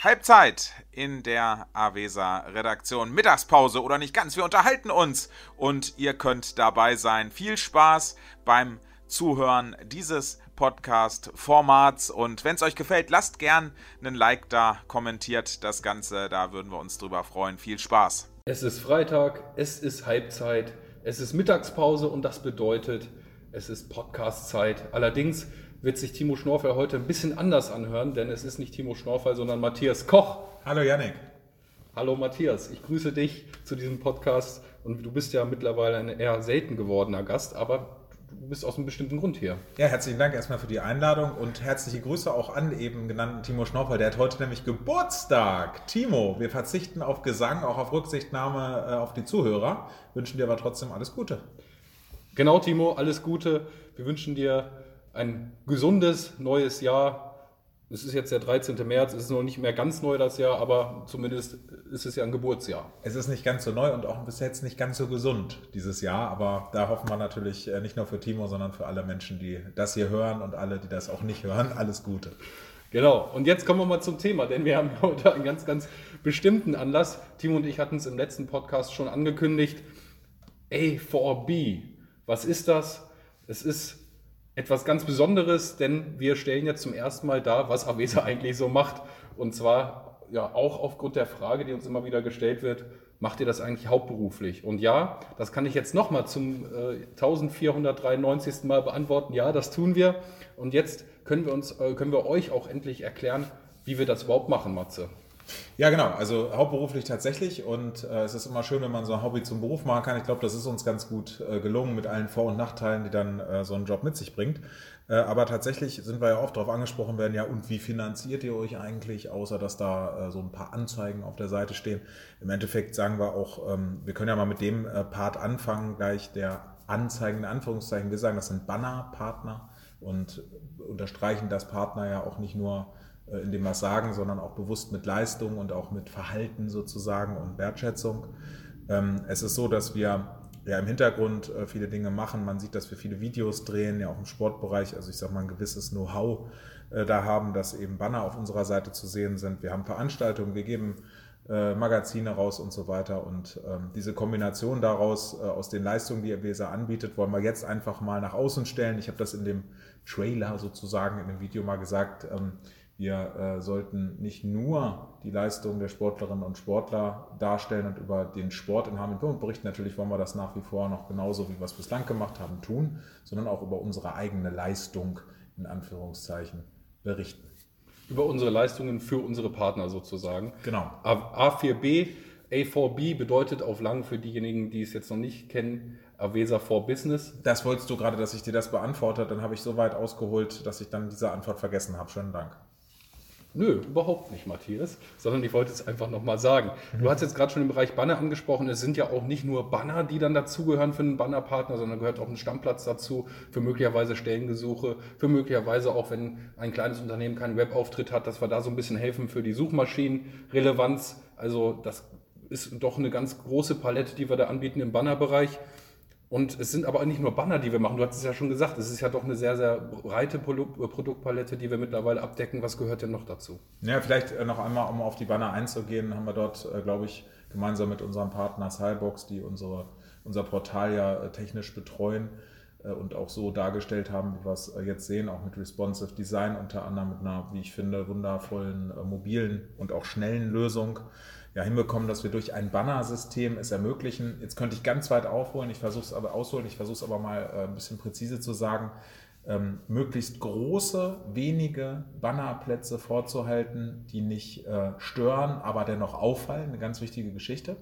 Halbzeit in der Avesa Redaktion. Mittagspause oder nicht ganz. Wir unterhalten uns und ihr könnt dabei sein. Viel Spaß beim Zuhören dieses Podcast-Formats. Und wenn es euch gefällt, lasst gern einen Like da, kommentiert das Ganze. Da würden wir uns drüber freuen. Viel Spaß. Es ist Freitag, es ist Halbzeit, es ist Mittagspause und das bedeutet, es ist Podcast-Zeit. Allerdings wird sich Timo Schnorfall heute ein bisschen anders anhören, denn es ist nicht Timo Schnorfall, sondern Matthias Koch. Hallo Yannick. Hallo Matthias, ich grüße dich zu diesem Podcast und du bist ja mittlerweile ein eher selten gewordener Gast, aber du bist aus einem bestimmten Grund hier. Ja, herzlichen Dank erstmal für die Einladung und herzliche Grüße auch an eben genannten Timo Schnorfall. Der hat heute nämlich Geburtstag. Timo, wir verzichten auf Gesang, auch auf Rücksichtnahme äh, auf die Zuhörer, wünschen dir aber trotzdem alles Gute. Genau, Timo, alles Gute. Wir wünschen dir ein gesundes neues Jahr. Es ist jetzt der 13. März, es ist noch nicht mehr ganz neu das Jahr, aber zumindest ist es ja ein Geburtsjahr. Es ist nicht ganz so neu und auch bis jetzt nicht ganz so gesund dieses Jahr, aber da hoffen wir natürlich äh, nicht nur für Timo, sondern für alle Menschen, die das hier hören und alle, die das auch nicht hören, alles Gute. Genau, und jetzt kommen wir mal zum Thema, denn wir haben heute einen ganz, ganz bestimmten Anlass. Timo und ich hatten es im letzten Podcast schon angekündigt. A4B, was ist das? Es ist etwas ganz Besonderes, denn wir stellen jetzt zum ersten Mal dar, was Avesa eigentlich so macht. Und zwar ja auch aufgrund der Frage, die uns immer wieder gestellt wird, macht ihr das eigentlich hauptberuflich? Und ja, das kann ich jetzt nochmal zum äh, 1493. Mal beantworten. Ja, das tun wir. Und jetzt können wir, uns, äh, können wir euch auch endlich erklären, wie wir das überhaupt machen, Matze. Ja, genau. Also hauptberuflich tatsächlich. Und äh, es ist immer schön, wenn man so ein Hobby zum Beruf machen kann. Ich glaube, das ist uns ganz gut äh, gelungen mit allen Vor- und Nachteilen, die dann äh, so ein Job mit sich bringt. Äh, aber tatsächlich sind wir ja oft darauf angesprochen werden, ja, und wie finanziert ihr euch eigentlich, außer dass da äh, so ein paar Anzeigen auf der Seite stehen. Im Endeffekt sagen wir auch, ähm, wir können ja mal mit dem äh, Part anfangen, gleich der Anzeigen in Anführungszeichen. Wir sagen, das sind Banner-Partner und unterstreichen das Partner ja auch nicht nur indem wir es sagen, sondern auch bewusst mit Leistung und auch mit Verhalten sozusagen und Wertschätzung. Ähm, es ist so, dass wir ja im Hintergrund äh, viele Dinge machen. Man sieht, dass wir viele Videos drehen, ja auch im Sportbereich. Also ich sage mal ein gewisses Know-how äh, da haben, dass eben Banner auf unserer Seite zu sehen sind. Wir haben Veranstaltungen, wir geben Magazine raus und so weiter. Und ähm, diese Kombination daraus, aus den Leistungen, die Weser anbietet, wollen wir jetzt einfach mal nach außen stellen. Ich habe das in dem Trailer sozusagen, in dem Video mal gesagt. Ähm, wir äh, sollten nicht nur die Leistung der Sportlerinnen und Sportler darstellen und über den Sport in Hamilton berichten. Natürlich wollen wir das nach wie vor noch genauso, wie wir es bislang gemacht haben, tun, sondern auch über unsere eigene Leistung in Anführungszeichen berichten. Über unsere Leistungen für unsere Partner sozusagen. Genau. A4B, A4B bedeutet auf lang für diejenigen, die es jetzt noch nicht kennen, Avesa for Business. Das wolltest du gerade, dass ich dir das beantworte. Dann habe ich so weit ausgeholt, dass ich dann diese Antwort vergessen habe. Schönen Dank. Nö, überhaupt nicht, Matthias, sondern ich wollte es einfach nochmal sagen. Du hast jetzt gerade schon den Bereich Banner angesprochen. Es sind ja auch nicht nur Banner, die dann dazugehören für einen Bannerpartner, sondern gehört auch ein Stammplatz dazu für möglicherweise Stellengesuche, für möglicherweise auch, wenn ein kleines Unternehmen keinen Webauftritt hat, dass wir da so ein bisschen helfen für die Suchmaschinenrelevanz. Also das ist doch eine ganz große Palette, die wir da anbieten im Bannerbereich. Und es sind aber nicht nur Banner, die wir machen. Du hast es ja schon gesagt, es ist ja doch eine sehr, sehr breite Produktpalette, die wir mittlerweile abdecken. Was gehört denn noch dazu? Ja, vielleicht äh, noch einmal, um auf die Banner einzugehen, haben wir dort, äh, glaube ich, gemeinsam mit unserem Partner Cybox, die unsere, unser Portal ja äh, technisch betreuen und auch so dargestellt haben, wie wir es jetzt sehen, auch mit Responsive Design, unter anderem mit einer, wie ich finde, wundervollen mobilen und auch schnellen Lösung ja, hinbekommen, dass wir durch ein Bannersystem es ermöglichen. Jetzt könnte ich ganz weit aufholen, ich versuche es aber ausholen, ich versuche es aber mal äh, ein bisschen präzise zu sagen, ähm, möglichst große, wenige Bannerplätze vorzuhalten, die nicht äh, stören, aber dennoch auffallen, eine ganz wichtige Geschichte.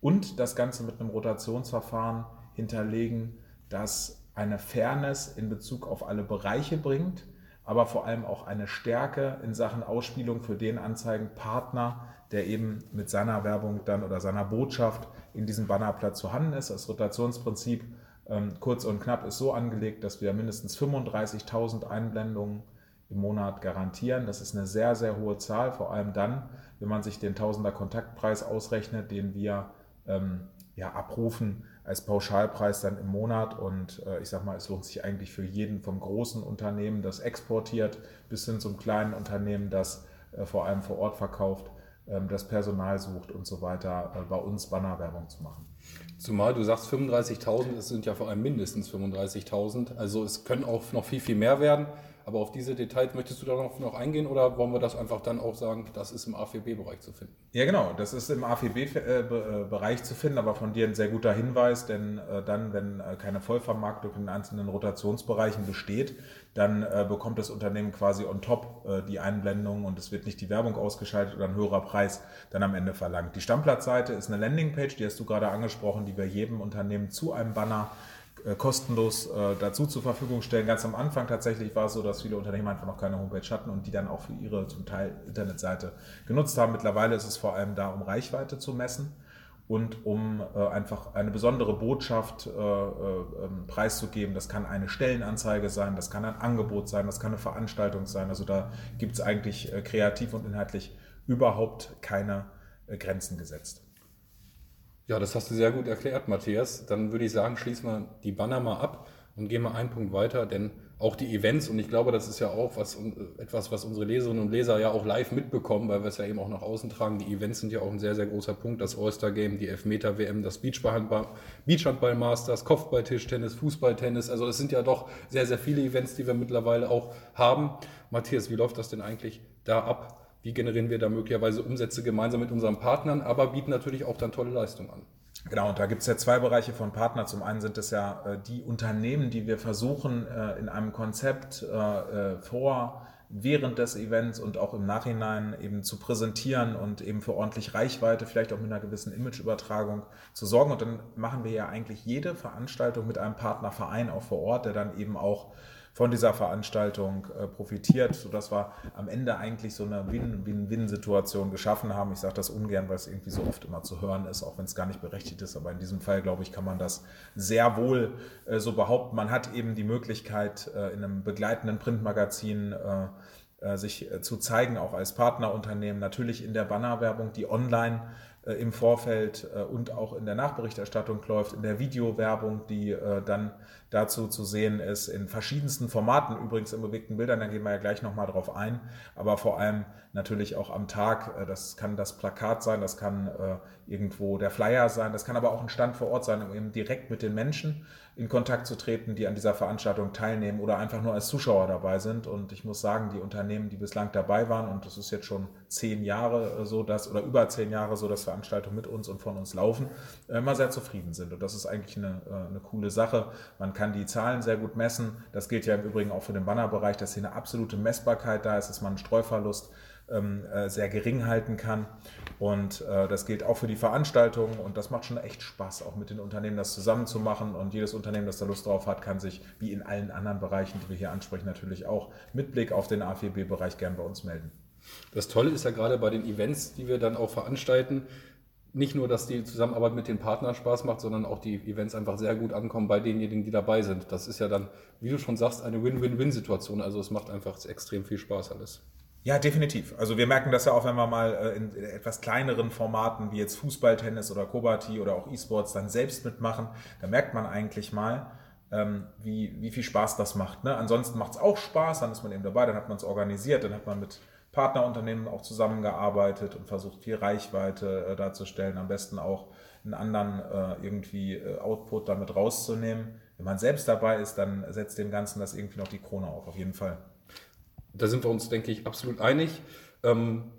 Und das Ganze mit einem Rotationsverfahren hinterlegen, das eine Fairness in Bezug auf alle Bereiche bringt, aber vor allem auch eine Stärke in Sachen Ausspielung für den Anzeigenpartner, der eben mit seiner Werbung dann oder seiner Botschaft in diesem Bannerplatz vorhanden ist. Das Rotationsprinzip ähm, kurz und knapp ist so angelegt, dass wir mindestens 35.000 Einblendungen im Monat garantieren. Das ist eine sehr, sehr hohe Zahl, vor allem dann, wenn man sich den Tausender Kontaktpreis ausrechnet, den wir ähm, ja, abrufen als Pauschalpreis dann im Monat. Und äh, ich sage mal, es lohnt sich eigentlich für jeden vom großen Unternehmen, das exportiert, bis hin zum kleinen Unternehmen, das äh, vor allem vor Ort verkauft, ähm, das Personal sucht und so weiter, äh, bei uns Bannerwerbung zu machen. Zumal du sagst 35.000, es sind ja vor allem mindestens 35.000, also es können auch noch viel, viel mehr werden. Aber auf diese Details möchtest du da noch, eingehen oder wollen wir das einfach dann auch sagen, das ist im AVB-Bereich zu finden? Ja, genau, das ist im AVB-Bereich äh, zu finden, aber von dir ein sehr guter Hinweis, denn äh, dann, wenn äh, keine Vollvermarktung in einzelnen Rotationsbereichen besteht, dann bekommt das Unternehmen quasi on top die Einblendung und es wird nicht die Werbung ausgeschaltet oder ein höherer Preis dann am Ende verlangt. Die Stammplatzseite ist eine Landingpage, die hast du gerade angesprochen, die wir jedem Unternehmen zu einem Banner äh, kostenlos äh, dazu zur Verfügung stellen. Ganz am Anfang tatsächlich war es so, dass viele Unternehmen einfach noch keine Homepage hatten und die dann auch für ihre zum Teil Internetseite genutzt haben. Mittlerweile ist es vor allem da, um Reichweite zu messen und um äh, einfach eine besondere Botschaft äh, äh, ähm, preiszugeben. Das kann eine Stellenanzeige sein, das kann ein Angebot sein, das kann eine Veranstaltung sein. Also da gibt es eigentlich äh, kreativ und inhaltlich überhaupt keine Grenzen gesetzt. Ja, das hast du sehr gut erklärt, Matthias. Dann würde ich sagen, schließen wir die Banner mal ab und gehen mal einen Punkt weiter, denn auch die Events, und ich glaube, das ist ja auch was, etwas, was unsere Leserinnen und Leser ja auch live mitbekommen, weil wir es ja eben auch nach außen tragen. Die Events sind ja auch ein sehr, sehr großer Punkt. Das All-Star-Game, die Elfmeter-WM, das Beachhandball-Masters, Kopfball-Tischtennis, Fußballtennis. Also es sind ja doch sehr, sehr viele Events, die wir mittlerweile auch haben. Matthias, wie läuft das denn eigentlich da ab? Wie generieren wir da möglicherweise Umsätze gemeinsam mit unseren Partnern, aber bieten natürlich auch dann tolle Leistungen an. Genau, und da gibt es ja zwei Bereiche von Partner. Zum einen sind es ja äh, die Unternehmen, die wir versuchen äh, in einem Konzept äh, äh, vor, während des Events und auch im Nachhinein eben zu präsentieren und eben für ordentlich Reichweite, vielleicht auch mit einer gewissen Imageübertragung zu sorgen. Und dann machen wir ja eigentlich jede Veranstaltung mit einem Partnerverein auch vor Ort, der dann eben auch von dieser Veranstaltung äh, profitiert, sodass wir am Ende eigentlich so eine Win-Win-Win-Situation geschaffen haben. Ich sage das ungern, weil es irgendwie so oft immer zu hören ist, auch wenn es gar nicht berechtigt ist. Aber in diesem Fall, glaube ich, kann man das sehr wohl äh, so behaupten. Man hat eben die Möglichkeit, äh, in einem begleitenden Printmagazin sich zu zeigen, auch als Partnerunternehmen, natürlich in der Bannerwerbung, die online im Vorfeld und auch in der Nachberichterstattung läuft, in der Videowerbung, die dann dazu zu sehen ist, in verschiedensten Formaten, übrigens in bewegten Bildern, da gehen wir ja gleich nochmal drauf ein, aber vor allem natürlich auch am Tag, äh, das kann das Plakat sein, das kann äh, irgendwo der Flyer sein, das kann aber auch ein Stand vor Ort sein, um eben direkt mit den Menschen in Kontakt zu treten, die an dieser Veranstaltung teilnehmen oder einfach nur als Zuschauer dabei sind. Und ich muss sagen, die Unternehmen, die bislang dabei waren, und das ist jetzt schon zehn Jahre so, dass, oder über zehn Jahre so, dass Veranstaltungen mit uns und von uns laufen, immer sehr zufrieden sind. Und das ist eigentlich eine, eine coole Sache. Man kann die Zahlen sehr gut messen. Das gilt ja im Übrigen auch für den Bannerbereich, dass hier eine absolute Messbarkeit da ist, dass man einen Streuverlust ähm, äh, sehr gering halten kann. Und äh, das gilt auch für die Veranstaltungen und das macht schon echt Spaß, auch mit den Unternehmen das zusammen zu machen. Und jedes Unternehmen, das da Lust drauf hat, kann sich, wie in allen anderen Bereichen, die wir hier ansprechen, natürlich auch mit Blick auf den A4B-Bereich gern bei uns melden. Das Tolle ist ja gerade bei den Events, die wir dann auch veranstalten, nicht nur, dass die Zusammenarbeit mit den Partnern Spaß macht, sondern auch die Events einfach sehr gut ankommen bei denjenigen, die dabei sind. Das ist ja dann, wie du schon sagst, eine Win-Win-Win-Situation. Also es macht einfach extrem viel Spaß alles. Ja, definitiv. Also wir merken das ja auch, wenn wir mal äh, in etwas kleineren Formaten wie jetzt Fußball, Tennis oder Kobati oder auch E-Sports dann selbst mitmachen. Da merkt man eigentlich mal, ähm, wie, wie viel Spaß das macht. Ne? Ansonsten macht es auch Spaß, dann ist man eben dabei, dann hat man es organisiert, dann hat man mit Partnerunternehmen auch zusammengearbeitet und versucht, viel Reichweite äh, darzustellen, am besten auch einen anderen äh, irgendwie äh, Output damit rauszunehmen. Wenn man selbst dabei ist, dann setzt dem Ganzen das irgendwie noch die Krone auf, auf jeden Fall. Da sind wir uns, denke ich, absolut einig. Ähm,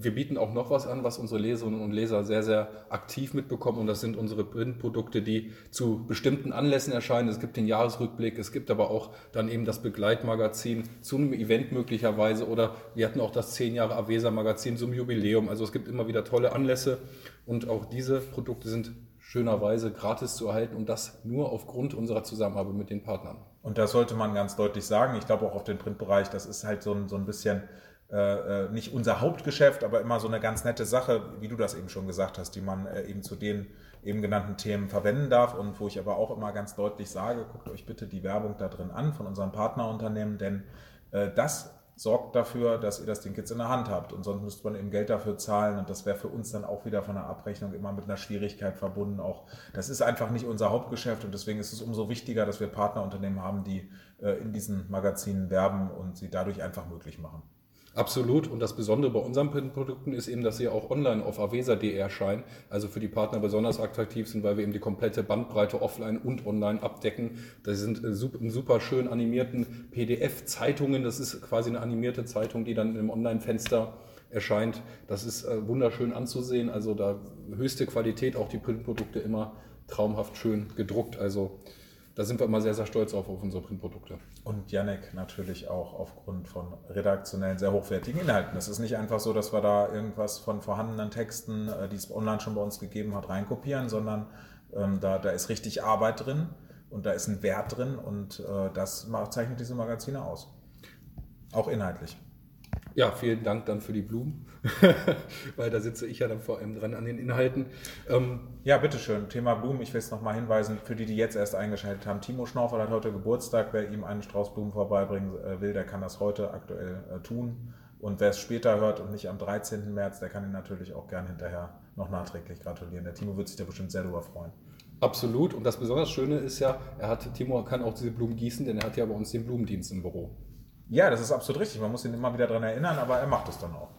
wir bieten auch noch was an, was unsere Leserinnen und Leser sehr, sehr aktiv mitbekommen. Und das sind unsere Printprodukte, die zu bestimmten Anlässen erscheinen. Es gibt den Jahresrückblick, es gibt aber auch dann eben das Begleitmagazin zu einem Event möglicherweise. Oder wir hatten auch das 10 Jahre Avesa Magazin zum Jubiläum. Also es gibt immer wieder tolle Anlässe. Und auch diese Produkte sind schönerweise gratis zu erhalten und das nur aufgrund unserer Zusammenarbeit mit den Partnern. Und das sollte man ganz deutlich sagen. Ich glaube auch auf den Printbereich, das ist halt so ein, so ein bisschen äh, äh, nicht unser Hauptgeschäft, aber immer so eine ganz nette Sache, wie du das eben schon gesagt hast, die man äh, eben zu den eben genannten Themen verwenden darf und wo ich aber auch immer ganz deutlich sage, guckt euch bitte die Werbung da drin an von unserem Partnerunternehmen, denn äh, das sorgt dafür, dass ihr das Ding jetzt in der Hand habt und sonst müsste man eben Geld dafür zahlen und das wäre für uns dann auch wieder von der Abrechnung immer mit einer Schwierigkeit verbunden. Auch das ist einfach nicht unser Hauptgeschäft und deswegen ist es umso wichtiger, dass wir Partnerunternehmen haben, die äh, in diesen Magazinen werben und sie dadurch einfach möglich machen. Absolut. Und das Besondere bei unseren Printprodukten ist eben, dass sie auch online auf avesa.de erscheinen. Also für die Partner besonders attraktiv sind, weil wir eben die komplette Bandbreite offline und online abdecken. Das sind äh, super schön animierten PDF-Zeitungen. Das ist quasi eine animierte Zeitung, die dann im Online-Fenster erscheint. Das ist äh, wunderschön anzusehen. Also da höchste Qualität, auch die Printprodukte immer traumhaft schön gedruckt. Also da sind wir immer sehr, sehr stolz auf, auf unsere Printprodukte. Und Yannick natürlich auch aufgrund von redaktionellen, sehr hochwertigen Inhalten. Es ist nicht einfach so, dass wir da irgendwas von vorhandenen Texten, äh, die es online schon bei uns gegeben hat, reinkopieren, sondern ähm, da, da ist richtig Arbeit drin und da ist ein Wert drin und äh, das zeichnet diese Magazine aus. Auch inhaltlich. Ja, vielen Dank dann für die Blumen, weil da sitze ich ja dann vor allem dran an den Inhalten. Ähm, ja, bitteschön. Thema Blumen. Ich will es nochmal hinweisen, für die, die jetzt erst eingeschaltet haben. Timo Schnorfel hat heute Geburtstag. Wer ihm einen Strauß Blumen vorbeibringen äh, will, der kann das heute aktuell äh, tun. Und wer es später hört und nicht am 13. März, der kann ihn natürlich auch gern hinterher noch nachträglich gratulieren. Der Timo wird sich da bestimmt sehr darüber freuen. Absolut. Und das besonders Schöne ist ja, er hat, Timo kann auch diese Blumen gießen, denn er hat ja bei uns den Blumendienst im Büro. Ja, das ist absolut richtig. Man muss ihn immer wieder daran erinnern, aber er macht es dann auch.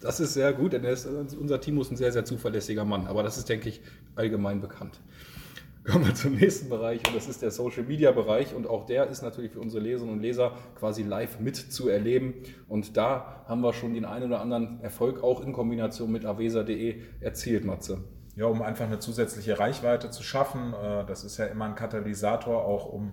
Das ist sehr gut, denn ist, unser Timo ist ein sehr, sehr zuverlässiger Mann. Aber das ist, denke ich, allgemein bekannt. Kommen wir zum nächsten Bereich und das ist der Social Media Bereich und auch der ist natürlich für unsere Leserinnen und Leser quasi live mitzuerleben und da haben wir schon den einen oder anderen Erfolg auch in Kombination mit avesa.de erzielt, Matze. Ja, um einfach eine zusätzliche Reichweite zu schaffen. Äh, das ist ja immer ein Katalysator auch, um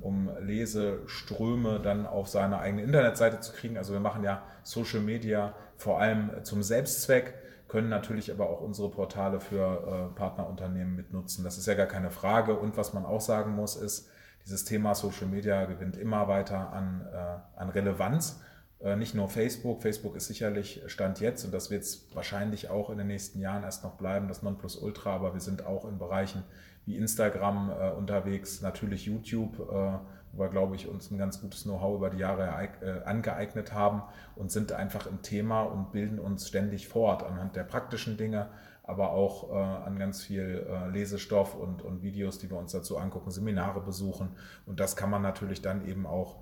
um Leseströme dann auf seine eigene Internetseite zu kriegen. Also wir machen ja Social Media vor allem zum Selbstzweck, können natürlich aber auch unsere Portale für äh, Partnerunternehmen mitnutzen. Das ist ja gar keine Frage. Und was man auch sagen muss, ist, dieses Thema Social Media gewinnt immer weiter an, äh, an Relevanz. Äh, nicht nur Facebook. Facebook ist sicherlich Stand jetzt und das wird es wahrscheinlich auch in den nächsten Jahren erst noch bleiben, das Nonplusultra. Aber wir sind auch in Bereichen wie Instagram äh, unterwegs, natürlich YouTube, äh, wo wir, glaube ich, uns ein ganz gutes Know-how über die Jahre äh, angeeignet haben und sind einfach im Thema und bilden uns ständig fort anhand der praktischen Dinge, aber auch äh, an ganz viel äh, Lesestoff und, und Videos, die wir uns dazu angucken, Seminare besuchen. Und das kann man natürlich dann eben auch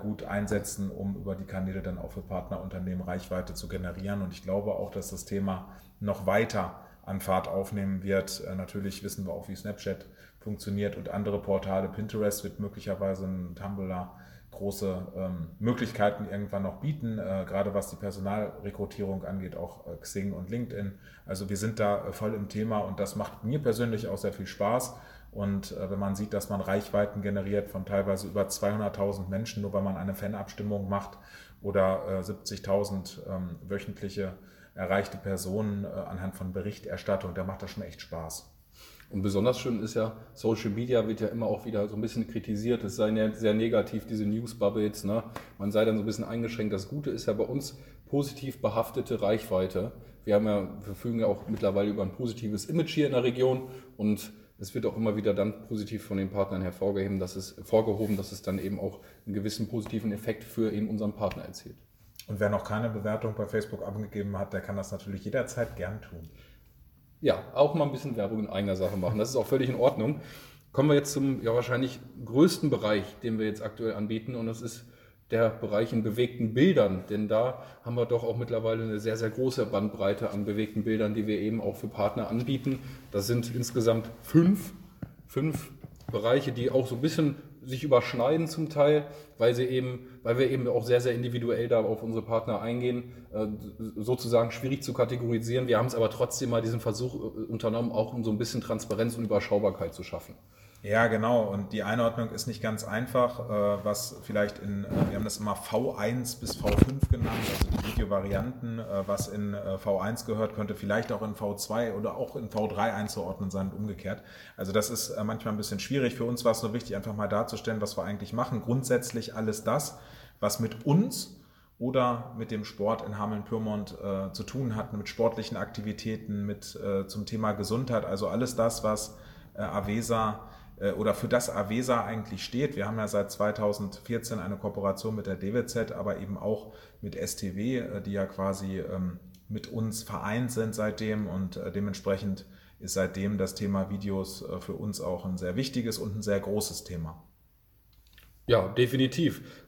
gut einsetzen, um über die Kanäle dann auch für Partnerunternehmen Reichweite zu generieren. Und ich glaube auch, dass das Thema noch weiter an Fahrt aufnehmen wird. Äh, natürlich wissen wir auch, wie Snapchat funktioniert und andere Portale. Pinterest wird möglicherweise ein Tumblr große ähm, Möglichkeiten irgendwann noch bieten, äh, gerade was die Personalrekrutierung angeht, auch äh, Xing und LinkedIn. Also wir sind da äh, voll im Thema und das macht mir persönlich auch sehr viel Spaß. Und äh, wenn man sieht, dass man Reichweiten generiert von teilweise über 200.000 Menschen, nur weil man eine Fanabstimmung macht oder 70.000 äh, ähm, wöchentliche erreichte Personen äh, anhand von Berichterstattung, da macht das schon echt Spaß. Und besonders schön ist ja, Social Media wird ja immer auch wieder so ein bisschen kritisiert. Es sei ja sehr negativ, diese News-Bubbles. Ne? Man sei dann so ein bisschen eingeschränkt. Das Gute ist ja bei uns positiv behaftete Reichweite. Wir haben ja, verfügen ja auch mittlerweile über ein positives Image hier in der Region und es wird auch immer wieder dann positiv von den Partnern hervorgehoben, dass es, vorgehoben, dass es dann eben auch einen gewissen positiven Effekt für eben unseren Partner erzielt. Und wer noch keine Bewertung bei Facebook abgegeben hat, der kann das natürlich jederzeit gern tun. Ja, auch mal ein bisschen Werbung in eigener Sache machen. Das ist auch völlig in Ordnung. Kommen wir jetzt zum ja wahrscheinlich größten Bereich, den wir jetzt aktuell anbieten, und das ist der Bereich in bewegten Bildern. Denn da haben wir doch auch mittlerweile eine sehr, sehr große Bandbreite an bewegten Bildern, die wir eben auch für Partner anbieten. Das sind insgesamt fünf, fünf Bereiche, die auch so ein bisschen sich überschneiden zum Teil, weil sie eben, weil wir eben auch sehr, sehr individuell da auf unsere Partner eingehen, äh, sozusagen schwierig zu kategorisieren. Wir haben es aber trotzdem mal diesen Versuch äh, unternommen, auch um so ein bisschen Transparenz und Überschaubarkeit zu schaffen. Ja, genau. Und die Einordnung ist nicht ganz einfach, äh, was vielleicht in, äh, wir haben das immer V1 bis V5 genannt, also die Videovarianten, äh, was in V1 gehört, könnte vielleicht auch in V2 oder auch in V3 einzuordnen sein und umgekehrt. Also das ist manchmal ein bisschen schwierig. Für uns war es nur wichtig, einfach mal darzustellen, was wir eigentlich machen. Grundsätzlich alles das, was mit uns oder mit dem Sport in Hameln-Pyrmont zu tun hat, mit sportlichen Aktivitäten, mit zum Thema Gesundheit, also alles das, was Avesa oder für das Avesa eigentlich steht. Wir haben ja seit 2014 eine Kooperation mit der DWZ, aber eben auch mit STW, äh, die ja quasi ähm, mit uns vereint sind seitdem und äh, dementsprechend ist seitdem das Thema Videos für uns auch ein sehr wichtiges und ein sehr großes Thema. Ja, definitiv.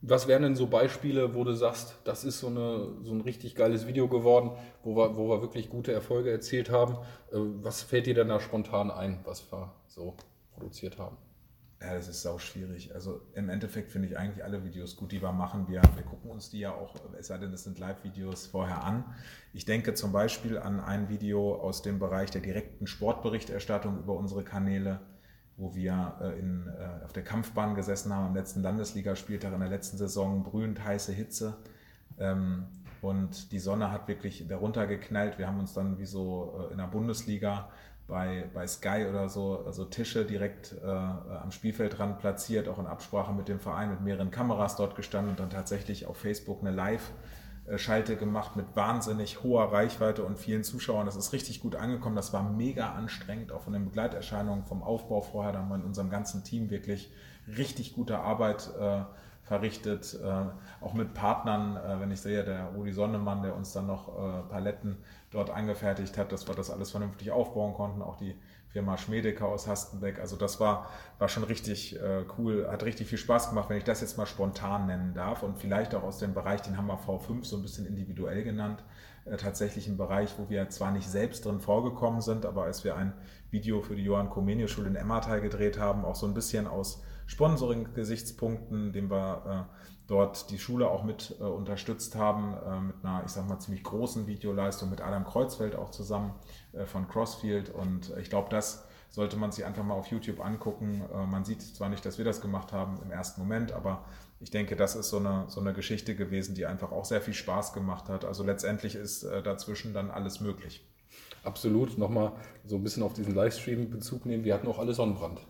Was wären denn so Beispiele, wo du sagst, das ist so, eine, so ein richtig geiles Video geworden, wo wir, wo wir wirklich gute Erfolge erzielt haben? Äh, was fällt dir denn da spontan ein, was wir so produziert haben? Ja, das ist sau schwierig. Also im Endeffekt finde ich eigentlich alle Videos gut, die wir machen. Wir, wir gucken uns die ja auch, es sei denn, es sind Live-Videos vorher an. Ich denke zum Beispiel an ein Video aus dem Bereich der direkten Sportberichterstattung über unsere Kanäle wo wir äh, in, äh, auf der Kampfbahn gesessen haben am letzten Landesligaspieltag in der letzten Saison, brühend heiße Hitze. Ähm, und die Sonne hat wirklich darunter geknallt. Wir haben uns dann wie so äh, in der Bundesliga bei, bei Sky oder so also Tische direkt äh, am Spielfeldrand platziert, auch in Absprache mit dem Verein, mit mehreren Kameras dort gestanden und dann tatsächlich auf Facebook eine Live- Schalte gemacht mit wahnsinnig hoher Reichweite und vielen Zuschauern. Das ist richtig gut angekommen. Das war mega anstrengend, auch von den Begleiterscheinungen, vom Aufbau vorher. Da haben wir in unserem ganzen Team wirklich richtig gute Arbeit äh, verrichtet. Äh, auch mit Partnern, äh, wenn ich sehe, der Rudi Sonnemann, der uns dann noch äh, Paletten dort angefertigt hat, dass wir das alles vernünftig aufbauen konnten. Auch die Firma Schmedeker aus Hastenbeck. Also das war, war schon richtig äh, cool, hat richtig viel Spaß gemacht, wenn ich das jetzt mal spontan nennen darf. Und vielleicht auch aus dem Bereich, den haben wir V5 so ein bisschen individuell genannt, äh, tatsächlich ein Bereich, wo wir zwar nicht selbst drin vorgekommen sind, aber als wir ein Video für die Johann Comenius Schule in Emmertal gedreht haben, auch so ein bisschen aus Sponsoring-Gesichtspunkten, dem wir äh, dort die Schule auch mit äh, unterstützt haben, äh, mit einer, ich sag mal, ziemlich großen Videoleistung mit Adam Kreuzfeld auch zusammen äh, von Crossfield. Und ich glaube, das sollte man sich einfach mal auf YouTube angucken. Äh, man sieht zwar nicht, dass wir das gemacht haben im ersten Moment, aber ich denke, das ist so eine, so eine Geschichte gewesen, die einfach auch sehr viel Spaß gemacht hat. Also letztendlich ist äh, dazwischen dann alles möglich. Absolut. Nochmal so ein bisschen auf diesen Livestream Bezug nehmen. Wir hatten auch alle Sonnenbrand.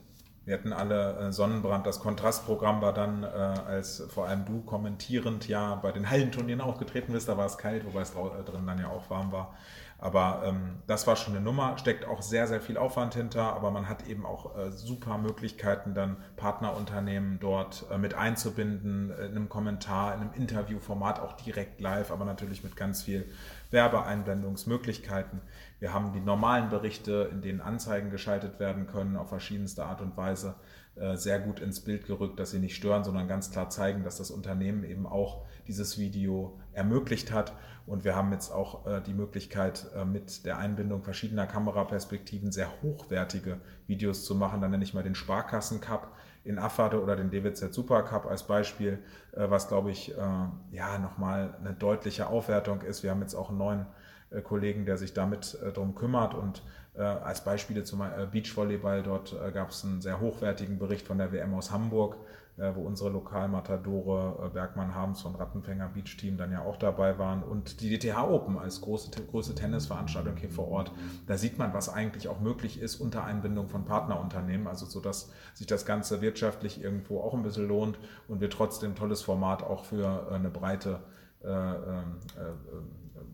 Wir hatten alle äh, Sonnenbrand. Das Kontrastprogramm war dann, äh, als vor allem du kommentierend ja bei den Hallenturnieren auch getreten bist. Da war es kalt, wobei es äh, drin dann ja auch warm war. Aber ähm, das war schon eine Nummer, steckt auch sehr, sehr viel Aufwand hinter, aber man hat eben auch äh, super Möglichkeiten, dann Partnerunternehmen dort äh, mit einzubinden, in einem Kommentar, in einem Interviewformat, auch direkt live, aber natürlich mit ganz viel Werbeeinblendungsmöglichkeiten. Wir haben die normalen Berichte, in denen Anzeigen geschaltet werden können, auf verschiedenste Art und Weise äh, sehr gut ins Bild gerückt, dass sie nicht stören, sondern ganz klar zeigen, dass das Unternehmen eben auch dieses Video ermöglicht hat. Und wir haben jetzt auch äh, die Möglichkeit, äh, mit der Einbindung verschiedener Kameraperspektiven sehr hochwertige Videos zu machen. Dann nenne ich mal den Sparkassen Cup in Affade oder den DWZ Super Cup als Beispiel, was glaube ich ja nochmal eine deutliche Aufwertung ist. Wir haben jetzt auch einen neuen Kollegen, der sich damit äh, darum kümmert. Und äh, als Beispiele zum Beachvolleyball, dort gab es einen sehr hochwertigen Bericht von der WM aus Hamburg, wo unsere Lokalmatadore Bergmann Harms von Rattenfänger Beach Team dann ja auch dabei waren und die DTH Open als große, große Tennisveranstaltung hier vor Ort. Da sieht man, was eigentlich auch möglich ist unter Einbindung von Partnerunternehmen, also so dass sich das Ganze wirtschaftlich irgendwo auch ein bisschen lohnt und wir trotzdem tolles Format auch für eine breite äh, äh,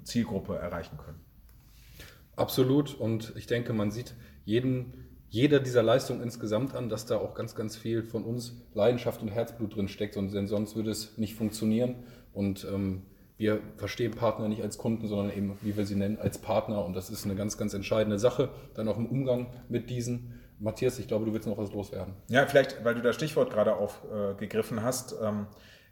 Zielgruppe erreichen können. Absolut. Und ich denke, man sieht jeden, jeder dieser Leistungen insgesamt an, dass da auch ganz, ganz viel von uns Leidenschaft und Herzblut drin steckt, denn sonst würde es nicht funktionieren. Und ähm, wir verstehen Partner nicht als Kunden, sondern eben, wie wir sie nennen, als Partner. Und das ist eine ganz, ganz entscheidende Sache. Dann auch im Umgang mit diesen. Matthias, ich glaube, du willst noch was loswerden. Ja, vielleicht, weil du das Stichwort gerade aufgegriffen hast. Ähm,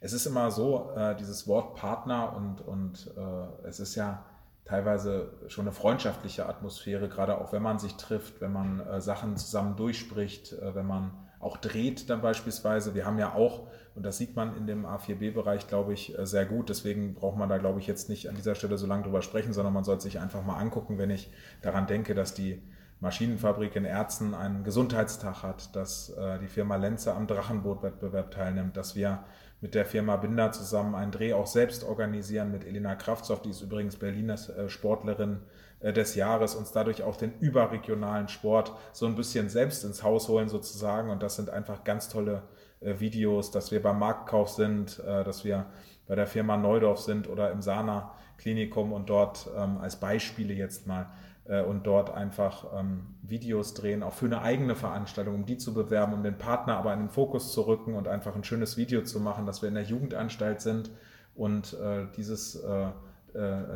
es ist immer so, äh, dieses Wort Partner und, und äh, es ist ja teilweise schon eine freundschaftliche Atmosphäre, gerade auch wenn man sich trifft, wenn man äh, Sachen zusammen durchspricht, äh, wenn man auch dreht dann beispielsweise. Wir haben ja auch, und das sieht man in dem A4B-Bereich, glaube ich, äh, sehr gut. Deswegen braucht man da, glaube ich, jetzt nicht an dieser Stelle so lange drüber sprechen, sondern man sollte sich einfach mal angucken, wenn ich daran denke, dass die Maschinenfabrik in Erzen einen Gesundheitstag hat, dass äh, die Firma Lenze am Drachenbootwettbewerb teilnimmt, dass wir mit der Firma Binder zusammen einen Dreh auch selbst organisieren mit Elena Kraftzoff, die ist übrigens Berliner äh, Sportlerin äh, des Jahres, uns dadurch auch den überregionalen Sport so ein bisschen selbst ins Haus holen sozusagen. Und das sind einfach ganz tolle äh, Videos, dass wir beim Marktkauf sind, dass wir bei der Firma Neudorf sind oder im Sana Klinikum und dort ähm, als Beispiele jetzt mal und dort einfach ähm, Videos drehen, auch für eine eigene Veranstaltung, um die zu bewerben, um den Partner aber in den Fokus zu rücken und einfach ein schönes Video zu machen, dass wir in der Jugendanstalt sind und äh, dieses äh,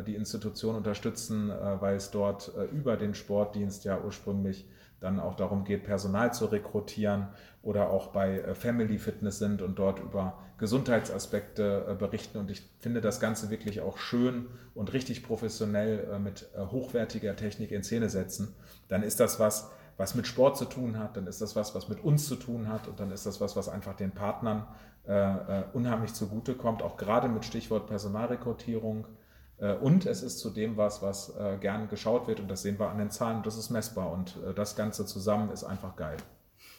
die Institution unterstützen, weil es dort über den Sportdienst ja ursprünglich dann auch darum geht, Personal zu rekrutieren oder auch bei äh, Family Fitness sind und dort über Gesundheitsaspekte äh, berichten. Und ich finde das Ganze wirklich auch schön und richtig professionell äh, mit hochwertiger Technik in Szene setzen. Dann ist das was, was mit Sport zu tun hat, dann ist das was, was mit uns zu tun hat und dann ist das was, was einfach den Partnern äh, unheimlich zugutekommt, auch gerade mit Stichwort Personalrekrutierung. Und es ist zudem was, was gern geschaut wird und das sehen wir an den Zahlen, das ist messbar und das Ganze zusammen ist einfach geil.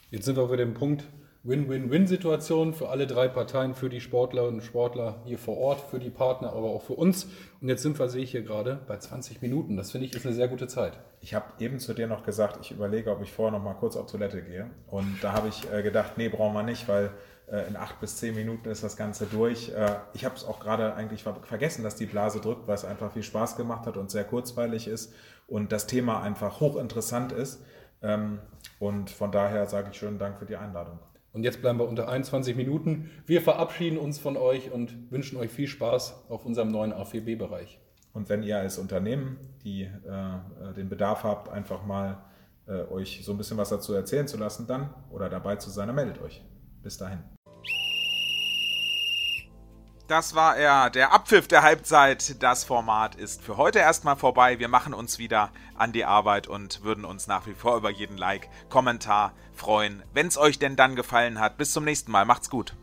Jetzt sind wir bei dem Punkt Win-Win-Win-Situation für alle drei Parteien, für die Sportlerinnen und Sportler hier vor Ort, für die Partner, aber auch für uns. Und jetzt sind wir, sehe ich hier gerade, bei 20 Minuten. Das finde ich ist eine sehr gute Zeit. Ich habe eben zu dir noch gesagt, ich überlege, ob ich vorher noch mal kurz auf Toilette gehe. Und da habe ich äh, gedacht, nee, brauchen wir nicht, weil äh, in acht bis zehn Minuten ist das Ganze durch. Äh, ich habe es auch gerade eigentlich vergessen, dass die Blase drückt, weil es einfach viel Spaß gemacht hat und sehr kurzweilig ist und das Thema einfach hochinteressant ist. Ähm, und von daher sage ich schönen Dank für die Einladung. Und jetzt bleiben wir unter 21 Minuten. Wir verabschieden uns von euch und wünschen euch viel Spaß auf unserem neuen AVB-Bereich. Und wenn ihr als Unternehmen die, äh, den Bedarf habt, einfach mal äh, euch so ein bisschen was dazu erzählen zu lassen, dann oder dabei zu sein, dann meldet euch. Bis dahin. Das war er, der Abpfiff der Halbzeit. Das Format ist für heute erstmal vorbei. Wir machen uns wieder an die Arbeit und würden uns nach wie vor über jeden Like, Kommentar freuen, wenn es euch denn dann gefallen hat. Bis zum nächsten Mal. Macht's gut.